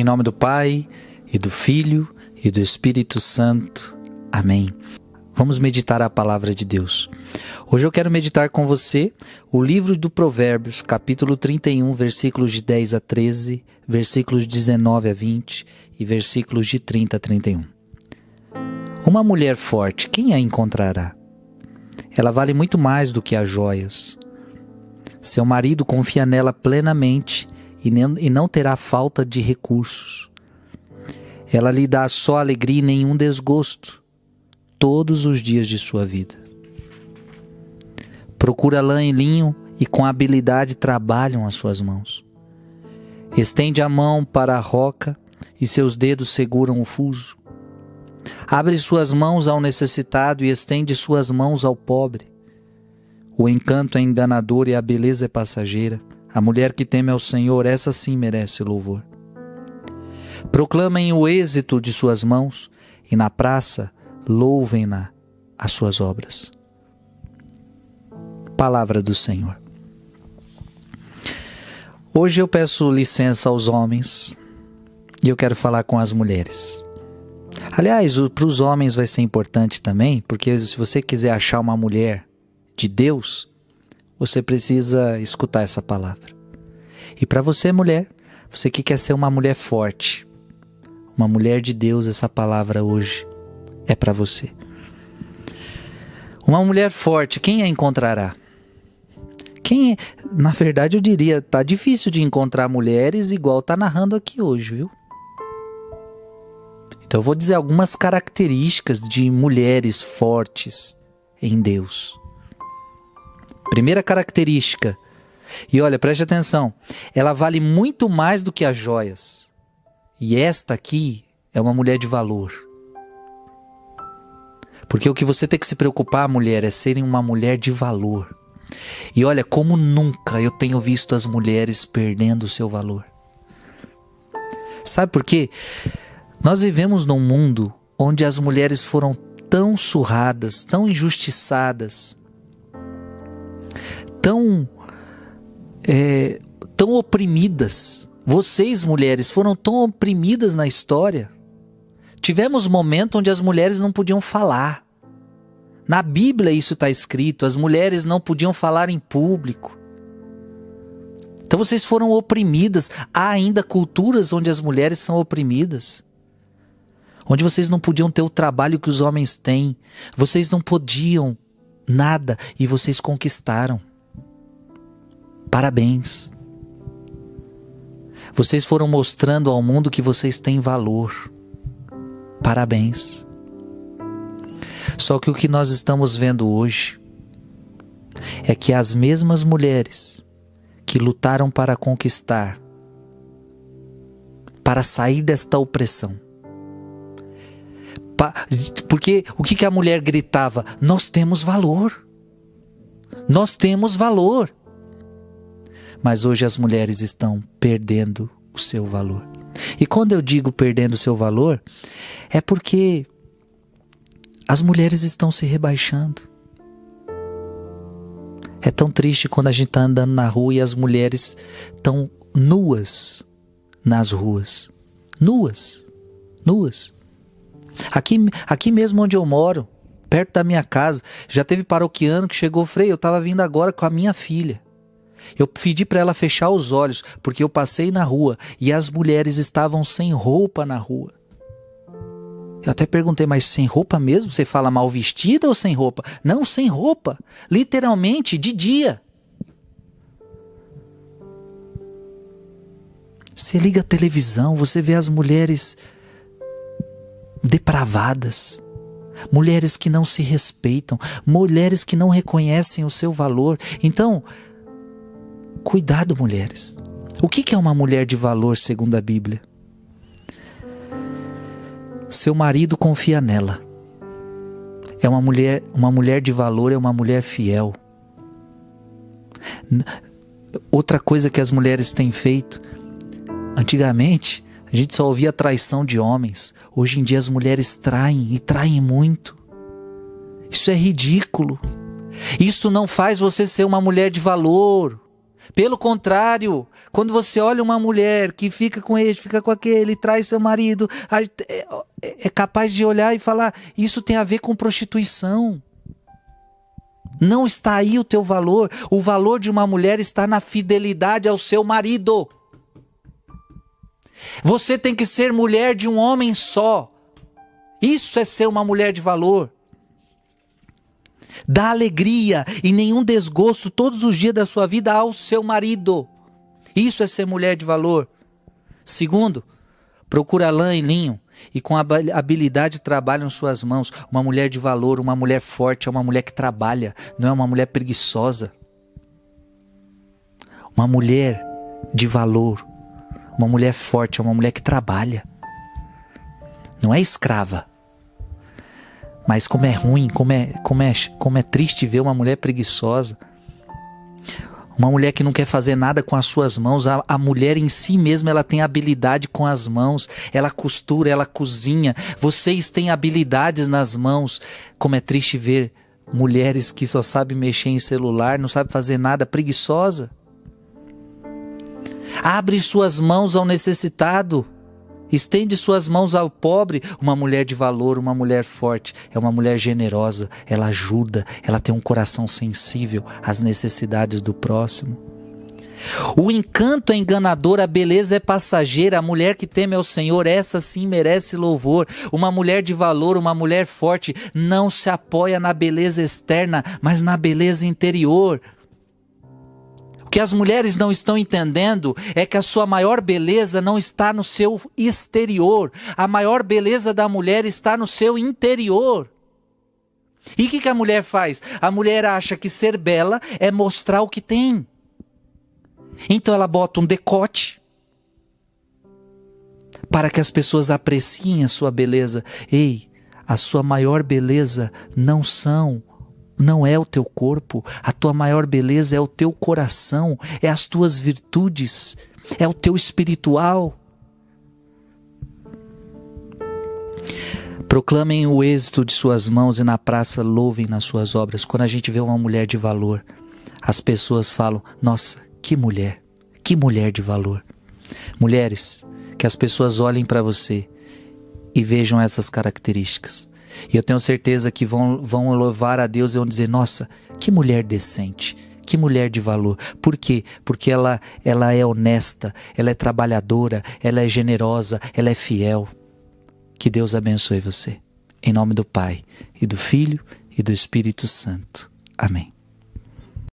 Em nome do Pai, e do Filho, e do Espírito Santo. Amém. Vamos meditar a palavra de Deus. Hoje eu quero meditar com você o livro do Provérbios, capítulo 31, versículos de 10 a 13, versículos de 19 a 20 e versículos de 30 a 31. Uma mulher forte, quem a encontrará? Ela vale muito mais do que as joias. Seu marido confia nela plenamente e não terá falta de recursos. Ela lhe dá só alegria e nenhum desgosto todos os dias de sua vida. Procura lã e linho e com habilidade trabalham as suas mãos. Estende a mão para a roca e seus dedos seguram o fuso. Abre suas mãos ao necessitado e estende suas mãos ao pobre. O encanto é enganador e a beleza é passageira. A mulher que teme ao Senhor, essa sim merece louvor. Proclamem o êxito de suas mãos e na praça louvem-na as suas obras. Palavra do Senhor. Hoje eu peço licença aos homens e eu quero falar com as mulheres. Aliás, para os homens vai ser importante também, porque se você quiser achar uma mulher de Deus, você precisa escutar essa palavra. E para você, mulher, você que quer ser uma mulher forte, uma mulher de Deus, essa palavra hoje é para você. Uma mulher forte, quem a encontrará? Quem, na verdade, eu diria, tá difícil de encontrar mulheres igual tá narrando aqui hoje, viu? Então eu vou dizer algumas características de mulheres fortes em Deus. Primeira característica. E olha, preste atenção. Ela vale muito mais do que as joias. E esta aqui é uma mulher de valor. Porque o que você tem que se preocupar, mulher, é serem uma mulher de valor. E olha, como nunca eu tenho visto as mulheres perdendo o seu valor. Sabe por quê? Nós vivemos num mundo onde as mulheres foram tão surradas, tão injustiçadas, tão, é, tão oprimidas. Vocês, mulheres, foram tão oprimidas na história. Tivemos momentos onde as mulheres não podiam falar. Na Bíblia isso está escrito: as mulheres não podiam falar em público. Então vocês foram oprimidas. Há ainda culturas onde as mulheres são oprimidas. Onde vocês não podiam ter o trabalho que os homens têm. Vocês não podiam nada e vocês conquistaram. Parabéns. Vocês foram mostrando ao mundo que vocês têm valor. Parabéns. Só que o que nós estamos vendo hoje é que as mesmas mulheres que lutaram para conquistar, para sair desta opressão, porque o que a mulher gritava? Nós temos valor. Nós temos valor mas hoje as mulheres estão perdendo o seu valor. E quando eu digo perdendo o seu valor, é porque as mulheres estão se rebaixando. É tão triste quando a gente está andando na rua e as mulheres estão nuas nas ruas. Nuas. Nuas. Aqui, aqui mesmo onde eu moro, perto da minha casa, já teve paroquiano que chegou, Frei, eu estava vindo agora com a minha filha. Eu pedi para ela fechar os olhos, porque eu passei na rua e as mulheres estavam sem roupa na rua. Eu até perguntei, mas sem roupa mesmo? Você fala mal vestida ou sem roupa? Não, sem roupa. Literalmente, de dia. Você liga a televisão, você vê as mulheres depravadas, mulheres que não se respeitam, mulheres que não reconhecem o seu valor. Então, Cuidado, mulheres. O que é uma mulher de valor segundo a Bíblia? Seu marido confia nela. É uma mulher, uma mulher de valor, é uma mulher fiel. Outra coisa que as mulheres têm feito, antigamente a gente só ouvia traição de homens. Hoje em dia as mulheres traem e traem muito. Isso é ridículo. Isso não faz você ser uma mulher de valor. Pelo contrário, quando você olha uma mulher que fica com ele, fica com aquele, traz seu marido, é, é capaz de olhar e falar: isso tem a ver com prostituição. Não está aí o teu valor. O valor de uma mulher está na fidelidade ao seu marido. Você tem que ser mulher de um homem só. Isso é ser uma mulher de valor. Dá alegria e nenhum desgosto todos os dias da sua vida ao seu marido. Isso é ser mulher de valor. Segundo, procura lã e linho e com habilidade trabalham suas mãos. Uma mulher de valor, uma mulher forte, é uma mulher que trabalha, não é uma mulher preguiçosa. Uma mulher de valor, uma mulher forte, é uma mulher que trabalha. Não é escrava. Mas como é ruim, como é, como é, como é triste ver uma mulher preguiçosa. Uma mulher que não quer fazer nada com as suas mãos, a, a, mulher em si mesma ela tem habilidade com as mãos, ela costura, ela cozinha. Vocês têm habilidades nas mãos. Como é triste ver mulheres que só sabem mexer em celular, não sabem fazer nada, preguiçosa. Abre suas mãos ao necessitado. Estende suas mãos ao pobre. Uma mulher de valor, uma mulher forte, é uma mulher generosa, ela ajuda, ela tem um coração sensível às necessidades do próximo. O encanto é enganador, a beleza é passageira, a mulher que teme ao Senhor, essa sim merece louvor. Uma mulher de valor, uma mulher forte, não se apoia na beleza externa, mas na beleza interior. Que as mulheres não estão entendendo é que a sua maior beleza não está no seu exterior, a maior beleza da mulher está no seu interior. E o que, que a mulher faz? A mulher acha que ser bela é mostrar o que tem. Então ela bota um decote para que as pessoas apreciem a sua beleza. Ei, a sua maior beleza não são não é o teu corpo, a tua maior beleza é o teu coração, é as tuas virtudes, é o teu espiritual. Proclamem o êxito de suas mãos e na praça louvem nas suas obras. Quando a gente vê uma mulher de valor, as pessoas falam: Nossa, que mulher, que mulher de valor. Mulheres, que as pessoas olhem para você e vejam essas características. E eu tenho certeza que vão, vão louvar a Deus e vão dizer: nossa, que mulher decente. Que mulher de valor. Por quê? Porque ela, ela é honesta, ela é trabalhadora, ela é generosa, ela é fiel. Que Deus abençoe você. Em nome do Pai, e do Filho, e do Espírito Santo. Amém.